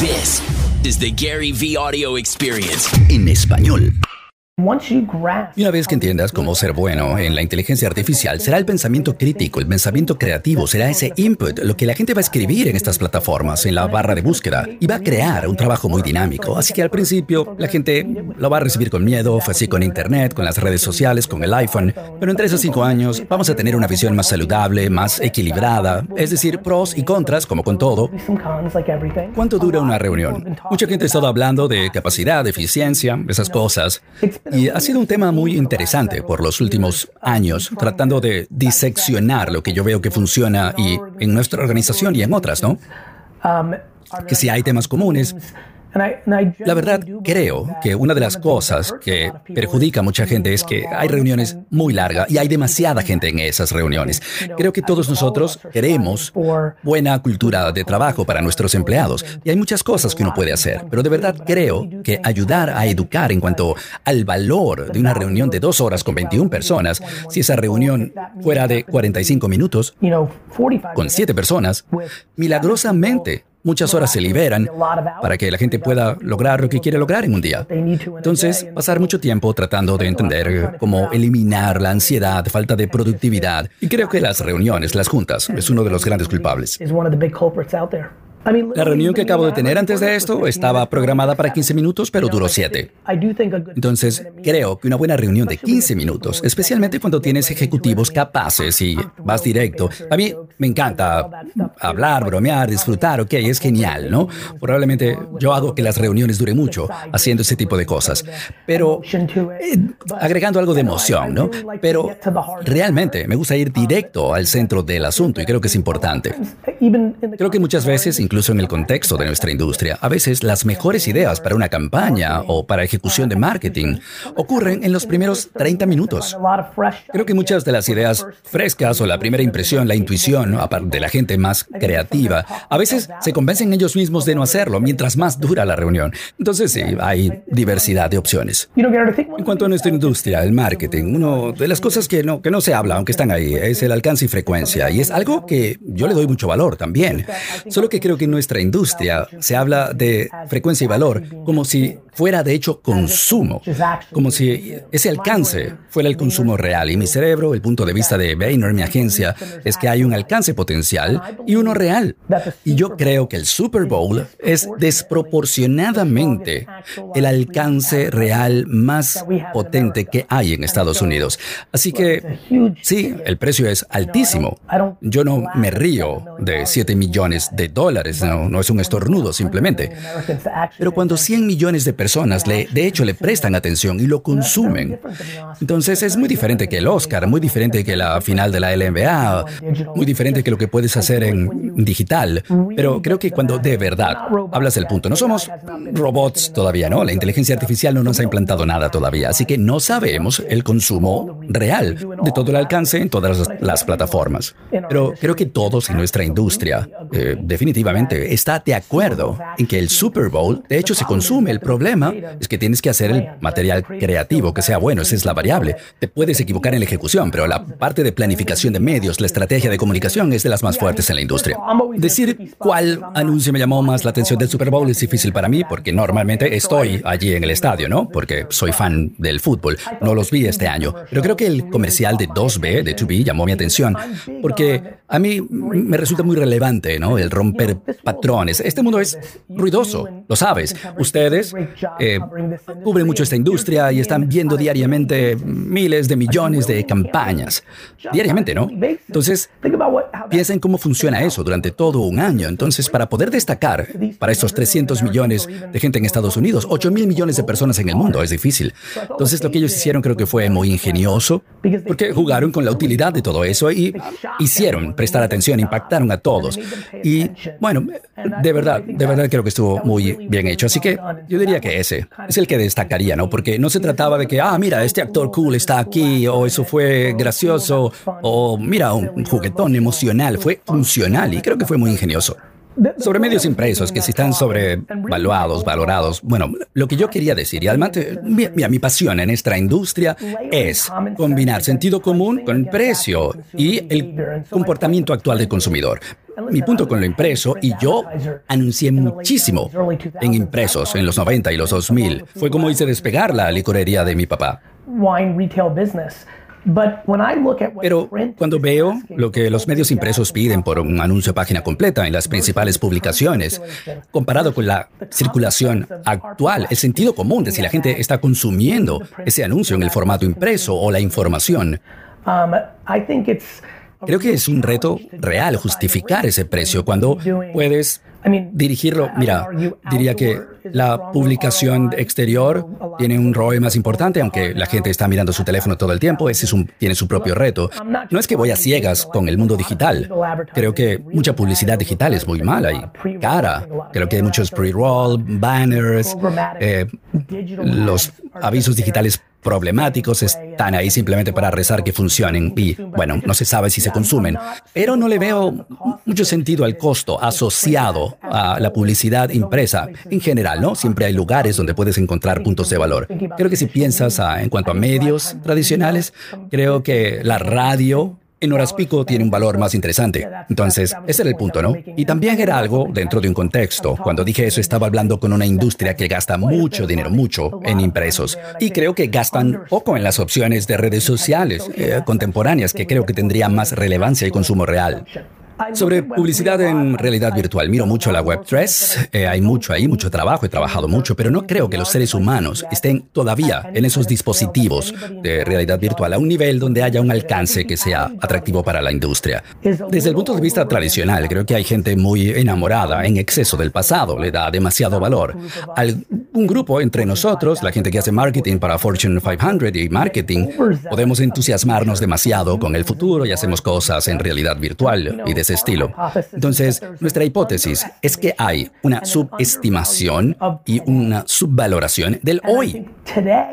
This is the Gary V Audio Experience. en español. Y una vez que entiendas cómo ser bueno en la inteligencia artificial, será el pensamiento crítico, el pensamiento creativo, será ese input, lo que la gente va a escribir en estas plataformas, en la barra de búsqueda, y va a crear un trabajo muy dinámico. Así que al principio la gente lo va a recibir con miedo, fue así con Internet, con las redes sociales, con el iPhone, pero en tres o cinco años vamos a tener una visión más saludable, más equilibrada, es decir, pros y contras, como con todo. ¿Cuánto dura una reunión? Mucha gente ha estado hablando de capacidad, de eficiencia, esas cosas. Y ha sido un tema muy interesante por los últimos años, tratando de diseccionar lo que yo veo que funciona y en nuestra organización y en otras, ¿no? Que si hay temas comunes, la verdad, creo que una de las cosas que perjudica a mucha gente es que hay reuniones muy largas y hay demasiada gente en esas reuniones. Creo que todos nosotros queremos buena cultura de trabajo para nuestros empleados y hay muchas cosas que uno puede hacer, pero de verdad creo que ayudar a educar en cuanto al valor de una reunión de dos horas con 21 personas, si esa reunión fuera de 45 minutos, con siete personas, milagrosamente Muchas horas se liberan para que la gente pueda lograr lo que quiere lograr en un día. Entonces, pasar mucho tiempo tratando de entender cómo eliminar la ansiedad, falta de productividad. Y creo que las reuniones, las juntas, es uno de los grandes culpables. La reunión que acabo de tener antes de esto estaba programada para 15 minutos, pero duró 7. Entonces, creo que una buena reunión de 15 minutos, especialmente cuando tienes ejecutivos capaces y vas directo, a mí me encanta hablar, bromear, disfrutar, ok, es genial, ¿no? Probablemente yo hago que las reuniones duren mucho haciendo ese tipo de cosas, pero eh, agregando algo de emoción, ¿no? Pero realmente me gusta ir directo al centro del asunto y creo que es importante. Creo que muchas veces, incluso en el contexto de nuestra industria, a veces las mejores ideas para una campaña o para ejecución de marketing ocurren en los primeros 30 minutos. Creo que muchas de las ideas frescas o la primera impresión, la intuición, aparte de la gente más creativa, a veces se convencen ellos mismos de no hacerlo mientras más dura la reunión. Entonces sí, hay diversidad de opciones. En cuanto a nuestra industria, el marketing, una de las cosas que no, que no se habla, aunque están ahí, es el alcance y frecuencia. Y es algo que yo le doy mucho valor también. Solo que creo que en nuestra industria se habla de frecuencia y valor como si fuera de hecho consumo, como si ese alcance fuera el consumo real. Y mi cerebro, el punto de vista de Bainer, mi agencia, es que hay un alcance potencial y uno real. Y yo creo que el Super Bowl es desproporcionadamente el alcance real más potente que hay en Estados Unidos. Así que sí, el precio es altísimo. Yo no me río de 7 millones de dólares, no, es un estornudo simplemente. Pero cuando 100 millones de personas le, de hecho le prestan atención y lo consumen, entonces es muy diferente que el Oscar, muy diferente que la final de la LNBA, muy diferente que lo que puedes hacer en digital. Pero creo que cuando de verdad hablas del punto, no somos robots todavía, ¿no? La inteligencia artificial no nos ha implantado nada todavía, así que no sabemos el consumo real de todo el alcance en todas las, plataformas. Pero creo que todos en nuestra industria eh, definitivamente está de acuerdo en que el Super Bowl de hecho se consume. El problema es que tienes que hacer el material creativo que sea bueno, esa es la variable. Te puedes equivocar en la ejecución, pero la parte de planificación de medios, la estrategia de comunicación es de las más fuertes en la industria. Decir cuál anuncio me llamó más la atención del Super Bowl es difícil para mí porque normalmente estoy allí en el estadio, ¿no? Porque soy fan del fútbol. No los vi este año, pero creo que el comercial de 2B, de 2B, llamó mi atención porque a mí me resulta muy relevante, ¿no? El romper patrones. Este mundo es ruidoso, lo sabes. Ustedes eh, cubren mucho esta industria y están viendo diariamente miles de millones de campañas. Diariamente, ¿no? Entonces, piensa en cómo funciona eso durante todo un año. Entonces, para poder destacar para estos 300 millones de gente en Estados Unidos, 8 mil millones de personas en el mundo, es difícil. Entonces, lo que ellos hicieron creo que fue muy ingenioso, porque jugaron con la utilidad de todo eso y hicieron prestar atención, impactaron a todos. Y bueno, de verdad, de verdad creo que estuvo muy bien hecho. Así que yo diría que ese es el que destacaría, ¿no? Porque no se trataba de que, ah, mira, este actor cool está aquí, o eso fue gracioso, o mira, un juguetón emocional. Fue funcional y creo que fue muy ingenioso. Sobre medios impresos que si están sobrevaluados, valorados. Bueno, lo que yo quería decir, y además, mi, mi pasión en esta industria es combinar sentido común con precio y el comportamiento actual del consumidor. Mi punto con lo impreso, y yo anuncié muchísimo en impresos en los 90 y los 2000, fue como hice despegar la licorería de mi papá. Pero cuando veo lo que los medios impresos piden por un anuncio página completa en las principales publicaciones, comparado con la circulación actual, el sentido común de si la gente está consumiendo ese anuncio en el formato impreso o la información, um, Creo que es un reto real justificar ese precio cuando puedes dirigirlo. Mira, diría que la publicación exterior tiene un ROI más importante, aunque la gente está mirando su teléfono todo el tiempo, ese tiene su propio reto. No es que voy a ciegas con el mundo digital. Creo que mucha publicidad digital es muy mala y cara. Creo que hay muchos pre-roll, banners, eh, los avisos digitales problemáticos están ahí simplemente para rezar que funcionen y, bueno, no se sabe si se consumen. Pero no le veo mucho sentido al costo asociado a la publicidad impresa en general, ¿no? Siempre hay lugares donde puedes encontrar puntos de valor. Creo que si piensas en cuanto a medios tradicionales, creo que la radio en horas pico tiene un valor más interesante. Entonces, ese era el punto, ¿no? Y también era algo dentro de un contexto. Cuando dije eso, estaba hablando con una industria que gasta mucho dinero, mucho en impresos. Y creo que gastan poco en las opciones de redes sociales eh, contemporáneas, que creo que tendrían más relevancia y consumo real. Sobre publicidad en realidad virtual, miro mucho la Web3, eh, hay mucho ahí, mucho trabajo, he trabajado mucho, pero no creo que los seres humanos estén todavía en esos dispositivos de realidad virtual a un nivel donde haya un alcance que sea atractivo para la industria. Desde el punto de vista tradicional, creo que hay gente muy enamorada en exceso del pasado, le da demasiado valor. un grupo entre nosotros, la gente que hace marketing para Fortune 500 y marketing, podemos entusiasmarnos demasiado con el futuro y hacemos cosas en realidad virtual y de estilo. Entonces, nuestra hipótesis es que hay una subestimación y una subvaloración del hoy.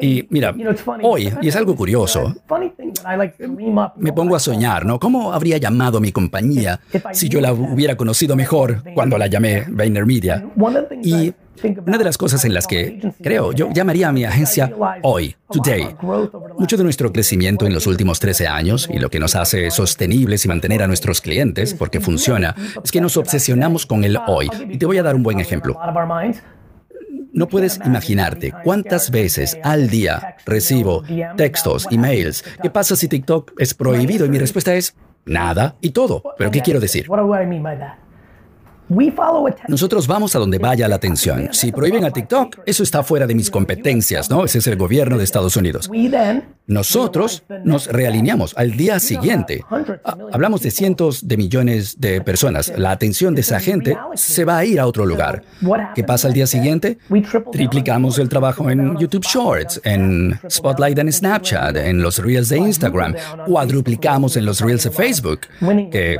Y mira, hoy, y es algo curioso, me pongo a soñar, ¿no? ¿Cómo habría llamado mi compañía si yo la hubiera conocido mejor cuando la llamé VaynerMedia? Y una de las cosas en las que creo, yo llamaría a mi agencia hoy, today. Mucho de nuestro crecimiento en los últimos 13 años y lo que nos hace sostenibles y mantener a nuestros clientes, porque funciona, es que nos obsesionamos con el hoy. Y te voy a dar un buen ejemplo. No puedes imaginarte cuántas veces al día recibo textos, emails. ¿Qué pasa si TikTok es prohibido? Y mi respuesta es nada y todo. ¿Pero qué quiero decir? Nosotros vamos a donde vaya la atención. Si prohíben a TikTok, eso está fuera de mis competencias, ¿no? Ese es el gobierno de Estados Unidos. Nosotros nos realineamos al día siguiente. Ah, hablamos de cientos de millones de personas. La atención de esa gente se va a ir a otro lugar. ¿Qué pasa al día siguiente? Triplicamos el trabajo en YouTube Shorts, en Spotlight en Snapchat, en los Reels de Instagram. Cuadruplicamos en los Reels de Facebook, que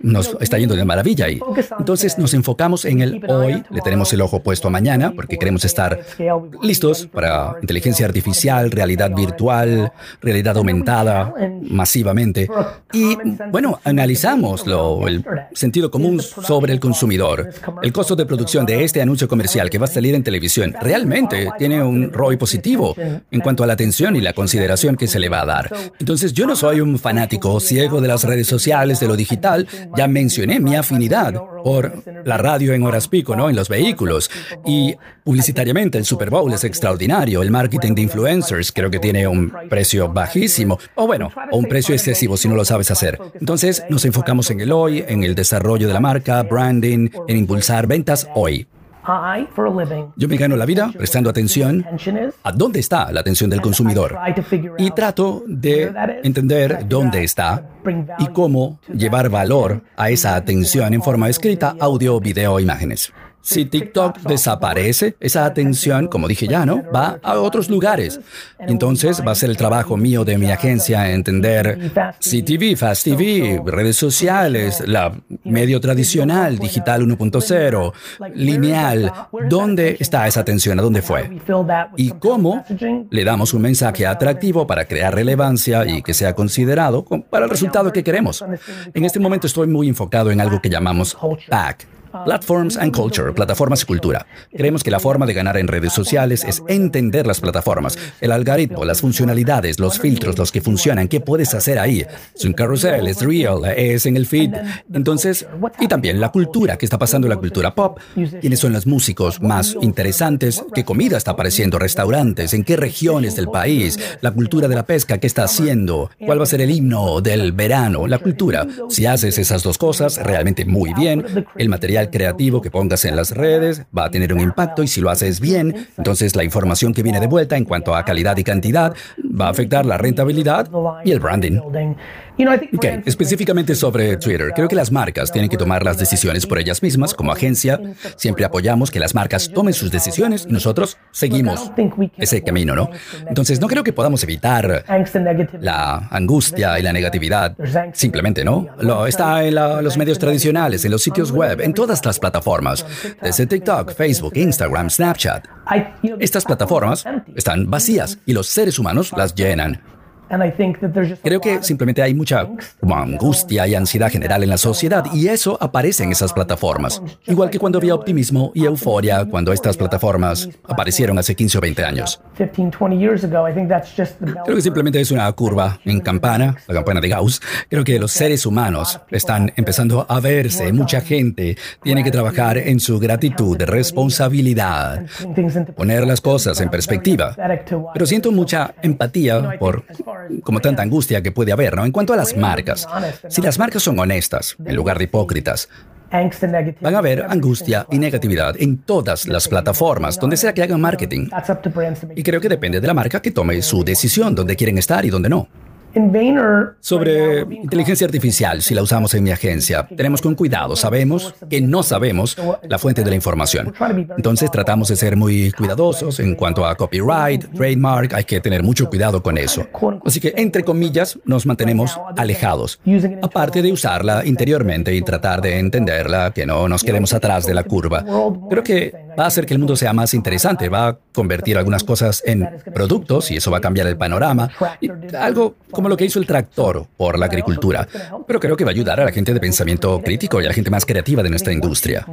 nos está yendo de maravilla ahí. Entonces nos enfocamos en el hoy, le tenemos el ojo puesto a mañana porque queremos estar listos para inteligencia artificial, realidad virtual, realidad aumentada masivamente. Y bueno, analizamos lo, el sentido común sobre el consumidor. El costo de producción de este anuncio comercial que va a salir en televisión realmente tiene un ROI positivo en cuanto a la atención y la consideración que se le va a dar. Entonces yo no soy un fanático ciego de las redes sociales, de lo digital, ya mencioné mi afinidad por la radio en horas pico, ¿no? En los vehículos. Y publicitariamente el Super Bowl es extraordinario. El marketing de influencers creo que tiene un precio bajísimo. O bueno, o un precio excesivo si no lo sabes hacer. Entonces nos enfocamos en el hoy, en el desarrollo de la marca, branding, en impulsar ventas hoy. Yo me gano la vida prestando atención a dónde está la atención del consumidor y trato de entender dónde está y cómo llevar valor a esa atención en forma escrita, audio, video, imágenes. Si TikTok desaparece, esa atención, como dije ya, ¿no? Va a otros lugares. Entonces va a ser el trabajo mío de mi agencia entender CTV, Fast TV, redes sociales, la medio tradicional, digital 1.0, lineal. ¿Dónde está esa atención? ¿A dónde fue? Y cómo le damos un mensaje atractivo para crear relevancia y que sea considerado para el resultado que queremos. En este momento estoy muy enfocado en algo que llamamos PAC Platforms and Culture, plataformas y cultura. Creemos que la forma de ganar en redes sociales es entender las plataformas, el algoritmo, las funcionalidades, los filtros, los que funcionan, qué puedes hacer ahí. Es un carrusel, es real, es en el feed. Entonces, y también la cultura, qué está pasando en la cultura pop, quiénes son los músicos más interesantes, qué comida está apareciendo, restaurantes, en qué regiones del país, la cultura de la pesca, qué está haciendo, cuál va a ser el himno del verano, la cultura. Si haces esas dos cosas realmente muy bien, el material creativo que pongas en las redes va a tener un impacto y si lo haces bien, entonces la información que viene de vuelta en cuanto a calidad y cantidad va a afectar la rentabilidad y el branding. Ok, específicamente sobre Twitter, creo que las marcas tienen que tomar las decisiones por ellas mismas. Como agencia, siempre apoyamos que las marcas tomen sus decisiones y nosotros seguimos ese camino, ¿no? Entonces, no creo que podamos evitar la angustia y la negatividad. Simplemente, ¿no? Lo, está en los medios tradicionales, en los sitios web, en todas las plataformas, desde TikTok, Facebook, Instagram, Snapchat. Estas plataformas están vacías y los seres humanos las llenan. Creo que simplemente hay mucha angustia y ansiedad general en la sociedad y eso aparece en esas plataformas. Igual que cuando había optimismo y euforia cuando estas plataformas aparecieron hace 15 o 20 años. Creo que simplemente es una curva en campana, la campana de Gauss. Creo que los seres humanos están empezando a verse. Mucha gente tiene que trabajar en su gratitud, responsabilidad, poner las cosas en perspectiva. Pero siento mucha empatía por como tanta angustia que puede haber, ¿no? En cuanto a las marcas, si las marcas son honestas, en lugar de hipócritas, Van a haber angustia y negatividad en todas las plataformas, donde sea que hagan marketing. Y creo que depende de la marca que tome su decisión, dónde quieren estar y dónde no. Sobre inteligencia artificial, si la usamos en mi agencia, tenemos con cuidado, sabemos que no sabemos la fuente de la información. Entonces tratamos de ser muy cuidadosos en cuanto a copyright, trademark, hay que tener mucho cuidado con eso. Así que, entre comillas, nos mantenemos alejados, aparte de usarla interiormente y tratar de entenderla, que no nos quedemos atrás de la curva. Creo que va a hacer que el mundo sea más interesante, va a convertir algunas cosas en productos y eso va a cambiar el panorama. algo como lo que hizo el tractor por la agricultura. Pero creo que va a ayudar a la gente de pensamiento crítico y a la gente más creativa de nuestra industria.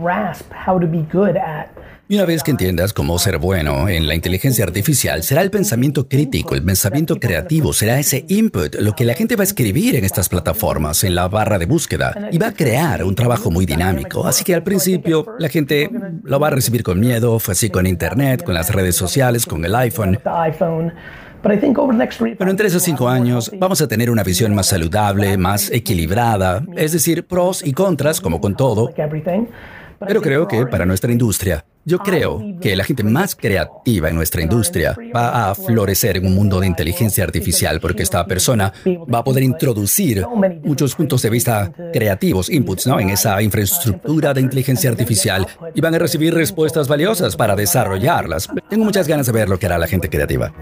Y una vez que entiendas cómo ser bueno en la inteligencia artificial, será el pensamiento crítico, el pensamiento creativo, será ese input, lo que la gente va a escribir en estas plataformas, en la barra de búsqueda, y va a crear un trabajo muy dinámico. Así que al principio la gente lo va a recibir con miedo, fue así con Internet, con las redes sociales, con el iPhone. Pero entre esos cinco años vamos a tener una visión más saludable, más equilibrada, es decir, pros y contras, como con todo. Pero creo que para nuestra industria, yo creo que la gente más creativa en nuestra industria va a florecer en un mundo de inteligencia artificial porque esta persona va a poder introducir muchos puntos de vista creativos, inputs, ¿no? En esa infraestructura de inteligencia artificial y van a recibir respuestas valiosas para desarrollarlas. Tengo muchas ganas de ver lo que hará la gente creativa.